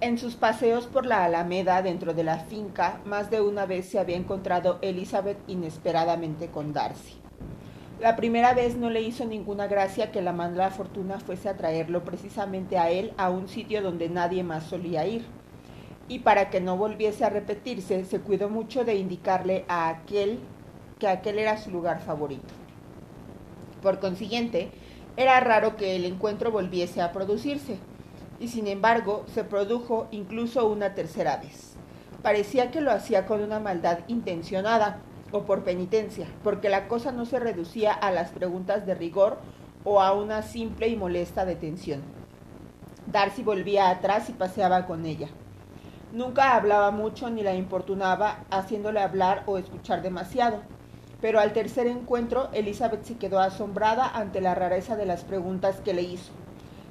En sus paseos por la Alameda dentro de la finca, más de una vez se había encontrado Elizabeth inesperadamente con Darcy. La primera vez no le hizo ninguna gracia que la mala fortuna fuese a traerlo precisamente a él a un sitio donde nadie más solía ir. Y para que no volviese a repetirse, se cuidó mucho de indicarle a aquel que aquel era su lugar favorito. Por consiguiente, era raro que el encuentro volviese a producirse y sin embargo se produjo incluso una tercera vez. Parecía que lo hacía con una maldad intencionada o por penitencia, porque la cosa no se reducía a las preguntas de rigor o a una simple y molesta detención. Darcy volvía atrás y paseaba con ella. Nunca hablaba mucho ni la importunaba, haciéndole hablar o escuchar demasiado. Pero al tercer encuentro, Elizabeth se quedó asombrada ante la rareza de las preguntas que le hizo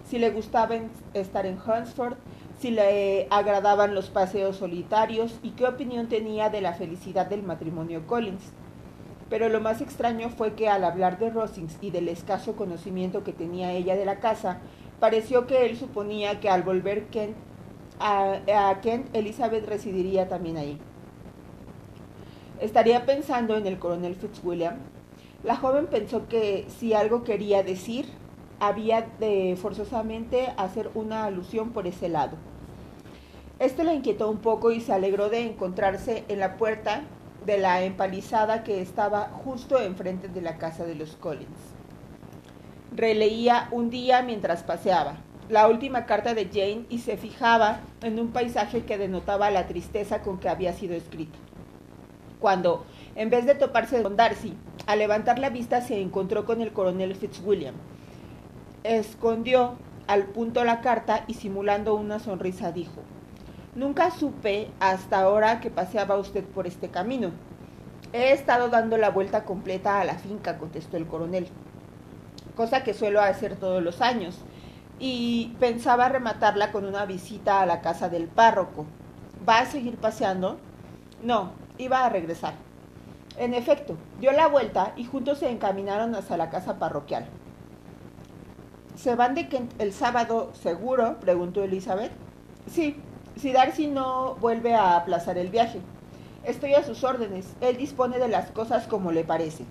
si le gustaba estar en Hunsford, si le agradaban los paseos solitarios y qué opinión tenía de la felicidad del matrimonio Collins. Pero lo más extraño fue que al hablar de Rosings y del escaso conocimiento que tenía ella de la casa, pareció que él suponía que al volver Kent, a, a Kent, Elizabeth residiría también ahí. Estaría pensando en el coronel Fitzwilliam. La joven pensó que si algo quería decir, había de forzosamente hacer una alusión por ese lado. Esto la inquietó un poco y se alegró de encontrarse en la puerta de la empalizada que estaba justo enfrente de la casa de los Collins. Releía un día mientras paseaba la última carta de Jane y se fijaba en un paisaje que denotaba la tristeza con que había sido escrito. Cuando, en vez de toparse con Darcy, al levantar la vista se encontró con el coronel Fitzwilliam, escondió al punto la carta y simulando una sonrisa dijo, Nunca supe hasta ahora que paseaba usted por este camino. He estado dando la vuelta completa a la finca, contestó el coronel, cosa que suelo hacer todos los años, y pensaba rematarla con una visita a la casa del párroco. ¿Va a seguir paseando? No, iba a regresar. En efecto, dio la vuelta y juntos se encaminaron hacia la casa parroquial. ¿Se van de Kent el sábado seguro? preguntó Elizabeth. Sí, si Darcy no vuelve a aplazar el viaje. Estoy a sus órdenes. Él dispone de las cosas como le parece.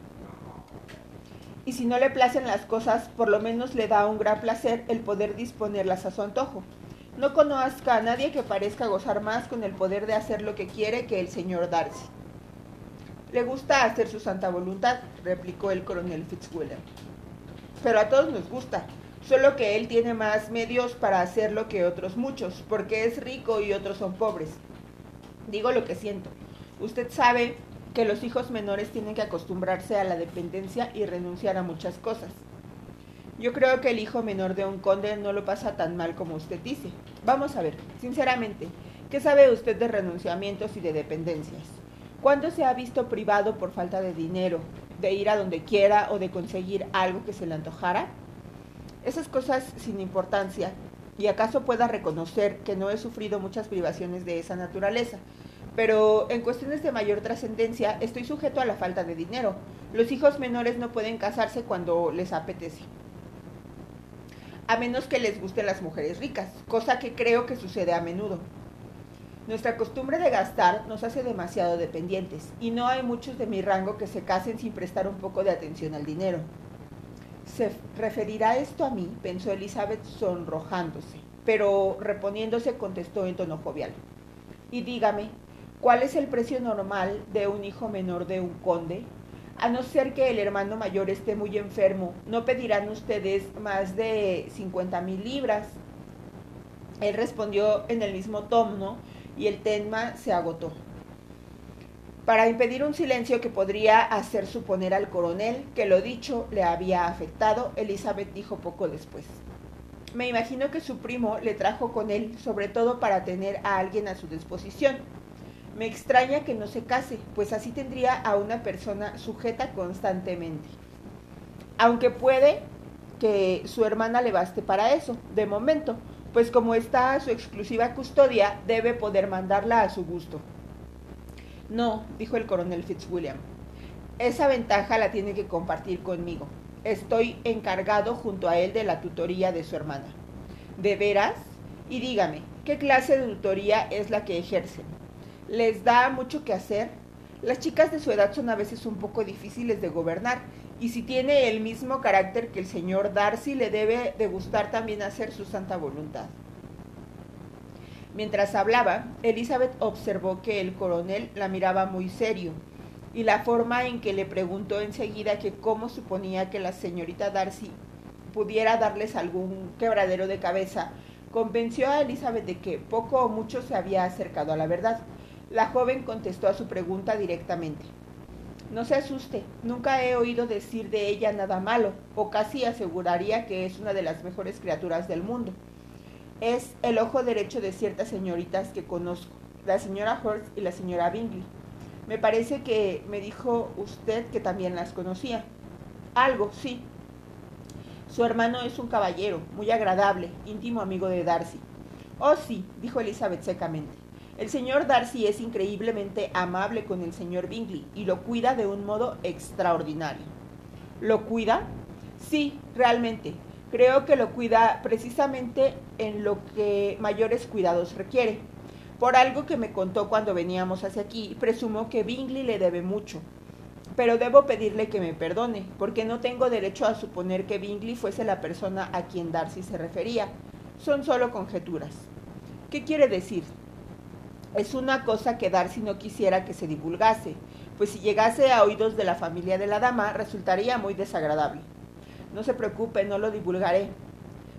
Y si no le placen las cosas, por lo menos le da un gran placer el poder disponerlas a su antojo. No conozca a nadie que parezca gozar más con el poder de hacer lo que quiere que el señor Darcy. Le gusta hacer su santa voluntad, replicó el coronel Fitzwilliam. Pero a todos nos gusta, solo que él tiene más medios para hacerlo que otros muchos, porque es rico y otros son pobres. Digo lo que siento. Usted sabe que los hijos menores tienen que acostumbrarse a la dependencia y renunciar a muchas cosas. Yo creo que el hijo menor de un conde no lo pasa tan mal como usted dice. Vamos a ver, sinceramente, ¿qué sabe usted de renunciamientos y de dependencias? ¿Cuándo se ha visto privado por falta de dinero, de ir a donde quiera o de conseguir algo que se le antojara? Esas cosas sin importancia, y acaso pueda reconocer que no he sufrido muchas privaciones de esa naturaleza. Pero en cuestiones de mayor trascendencia estoy sujeto a la falta de dinero. Los hijos menores no pueden casarse cuando les apetece. A menos que les gusten las mujeres ricas, cosa que creo que sucede a menudo. Nuestra costumbre de gastar nos hace demasiado dependientes, y no hay muchos de mi rango que se casen sin prestar un poco de atención al dinero. ¿Se referirá esto a mí? pensó Elizabeth sonrojándose, pero reponiéndose contestó en tono jovial. Y dígame, ¿cuál es el precio normal de un hijo menor de un conde? A no ser que el hermano mayor esté muy enfermo, ¿no pedirán ustedes más de 50 mil libras? Él respondió en el mismo tono y el tema se agotó. Para impedir un silencio que podría hacer suponer al coronel que lo dicho le había afectado, Elizabeth dijo poco después. Me imagino que su primo le trajo con él, sobre todo para tener a alguien a su disposición. Me extraña que no se case, pues así tendría a una persona sujeta constantemente. Aunque puede que su hermana le baste para eso, de momento, pues como está a su exclusiva custodia, debe poder mandarla a su gusto. No, dijo el coronel Fitzwilliam. Esa ventaja la tiene que compartir conmigo. Estoy encargado junto a él de la tutoría de su hermana. ¿De veras? Y dígame, ¿Qué clase de tutoría es la que ejercen? ¿Les da mucho que hacer? Las chicas de su edad son a veces un poco difíciles de gobernar, y si tiene el mismo carácter que el señor Darcy, le debe de gustar también hacer su santa voluntad. Mientras hablaba, Elizabeth observó que el coronel la miraba muy serio, y la forma en que le preguntó enseguida que cómo suponía que la señorita Darcy pudiera darles algún quebradero de cabeza, convenció a Elizabeth de que poco o mucho se había acercado a la verdad. La joven contestó a su pregunta directamente. No se asuste, nunca he oído decir de ella nada malo, o casi aseguraría que es una de las mejores criaturas del mundo. Es el ojo derecho de ciertas señoritas que conozco, la señora Hurst y la señora Bingley. Me parece que me dijo usted que también las conocía. Algo, sí. Su hermano es un caballero, muy agradable, íntimo amigo de Darcy. Oh, sí, dijo Elizabeth secamente. El señor Darcy es increíblemente amable con el señor Bingley y lo cuida de un modo extraordinario. ¿Lo cuida? Sí, realmente. Creo que lo cuida precisamente en lo que mayores cuidados requiere. Por algo que me contó cuando veníamos hacia aquí, presumo que Bingley le debe mucho. Pero debo pedirle que me perdone, porque no tengo derecho a suponer que Bingley fuese la persona a quien Darcy se refería. Son solo conjeturas. ¿Qué quiere decir? Es una cosa que Darcy no quisiera que se divulgase, pues si llegase a oídos de la familia de la dama resultaría muy desagradable. No se preocupe, no lo divulgaré.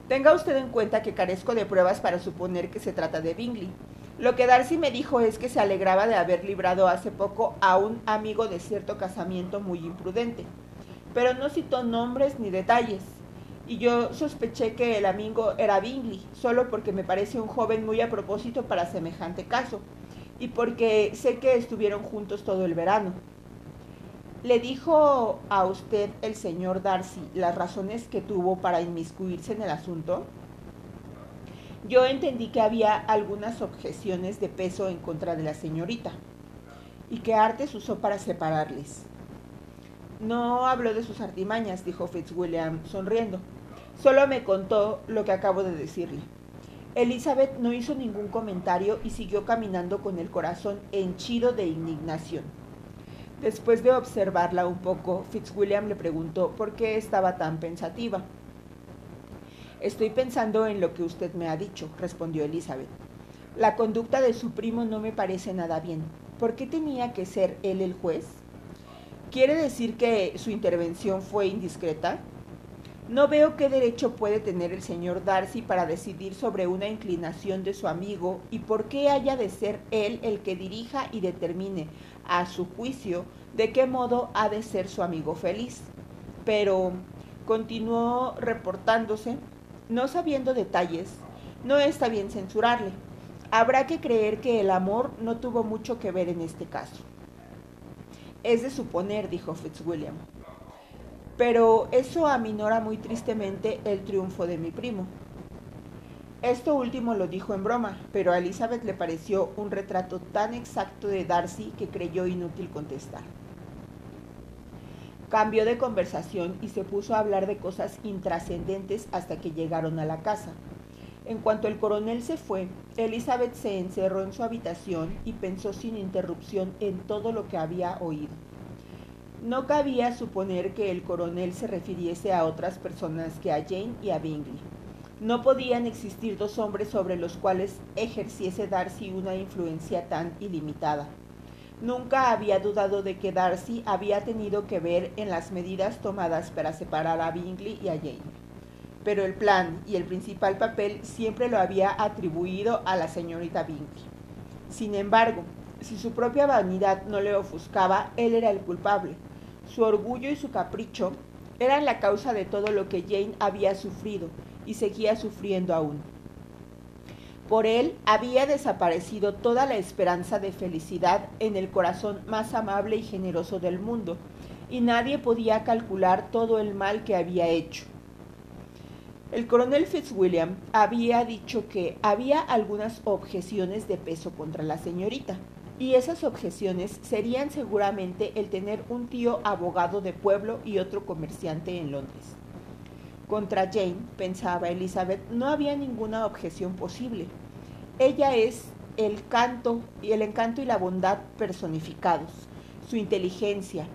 Tenga usted en cuenta que carezco de pruebas para suponer que se trata de Bingley. Lo que Darcy me dijo es que se alegraba de haber librado hace poco a un amigo de cierto casamiento muy imprudente, pero no citó nombres ni detalles y yo sospeché que el amigo era Bingley, solo porque me parece un joven muy a propósito para semejante caso, y porque sé que estuvieron juntos todo el verano. ¿Le dijo a usted el señor Darcy las razones que tuvo para inmiscuirse en el asunto? Yo entendí que había algunas objeciones de peso en contra de la señorita, y que Artes usó para separarles. No habló de sus artimañas, dijo Fitzwilliam sonriendo. Solo me contó lo que acabo de decirle. Elizabeth no hizo ningún comentario y siguió caminando con el corazón henchido de indignación. Después de observarla un poco, Fitzwilliam le preguntó por qué estaba tan pensativa. Estoy pensando en lo que usted me ha dicho, respondió Elizabeth. La conducta de su primo no me parece nada bien. ¿Por qué tenía que ser él el juez? ¿Quiere decir que su intervención fue indiscreta? No veo qué derecho puede tener el señor Darcy para decidir sobre una inclinación de su amigo y por qué haya de ser él el que dirija y determine, a su juicio, de qué modo ha de ser su amigo feliz. Pero, continuó reportándose, no sabiendo detalles, no está bien censurarle. Habrá que creer que el amor no tuvo mucho que ver en este caso. Es de suponer, dijo Fitzwilliam pero eso aminora muy tristemente el triunfo de mi primo. Esto último lo dijo en broma, pero a Elizabeth le pareció un retrato tan exacto de Darcy que creyó inútil contestar. Cambió de conversación y se puso a hablar de cosas intrascendentes hasta que llegaron a la casa. En cuanto el coronel se fue, Elizabeth se encerró en su habitación y pensó sin interrupción en todo lo que había oído. No cabía suponer que el coronel se refiriese a otras personas que a Jane y a Bingley. No podían existir dos hombres sobre los cuales ejerciese Darcy una influencia tan ilimitada. Nunca había dudado de que Darcy había tenido que ver en las medidas tomadas para separar a Bingley y a Jane. Pero el plan y el principal papel siempre lo había atribuido a la señorita Bingley. Sin embargo, si su propia vanidad no le ofuscaba, él era el culpable su orgullo y su capricho eran la causa de todo lo que Jane había sufrido y seguía sufriendo aún. Por él había desaparecido toda la esperanza de felicidad en el corazón más amable y generoso del mundo, y nadie podía calcular todo el mal que había hecho. El coronel Fitzwilliam había dicho que había algunas objeciones de peso contra la señorita, y esas objeciones serían seguramente el tener un tío abogado de pueblo y otro comerciante en Londres. Contra Jane, pensaba Elizabeth, no había ninguna objeción posible. Ella es el canto y el encanto y la bondad personificados, su inteligencia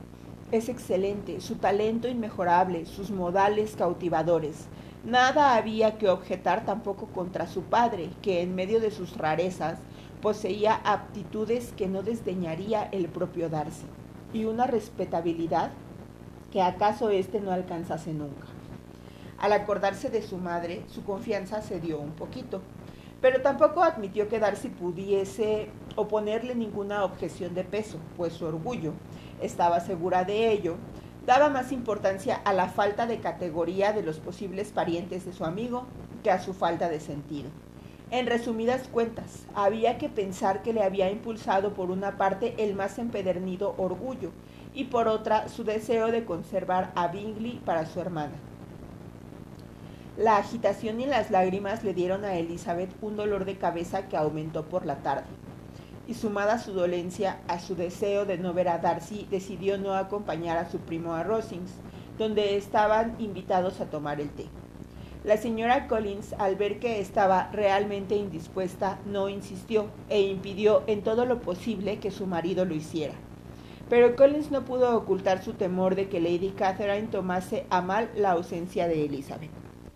es excelente, su talento inmejorable, sus modales cautivadores. Nada había que objetar tampoco contra su padre, que en medio de sus rarezas poseía aptitudes que no desdeñaría el propio Darcy, y una respetabilidad que acaso éste no alcanzase nunca. Al acordarse de su madre, su confianza cedió un poquito, pero tampoco admitió que Darcy pudiese oponerle ninguna objeción de peso, pues su orgullo, estaba segura de ello, daba más importancia a la falta de categoría de los posibles parientes de su amigo que a su falta de sentido. En resumidas cuentas, había que pensar que le había impulsado por una parte el más empedernido orgullo y por otra su deseo de conservar a Bingley para su hermana. La agitación y las lágrimas le dieron a Elizabeth un dolor de cabeza que aumentó por la tarde y sumada su dolencia a su deseo de no ver a Darcy, decidió no acompañar a su primo a Rosings, donde estaban invitados a tomar el té. La señora Collins, al ver que estaba realmente indispuesta, no insistió e impidió en todo lo posible que su marido lo hiciera. Pero Collins no pudo ocultar su temor de que Lady Catherine tomase a mal la ausencia de Elizabeth.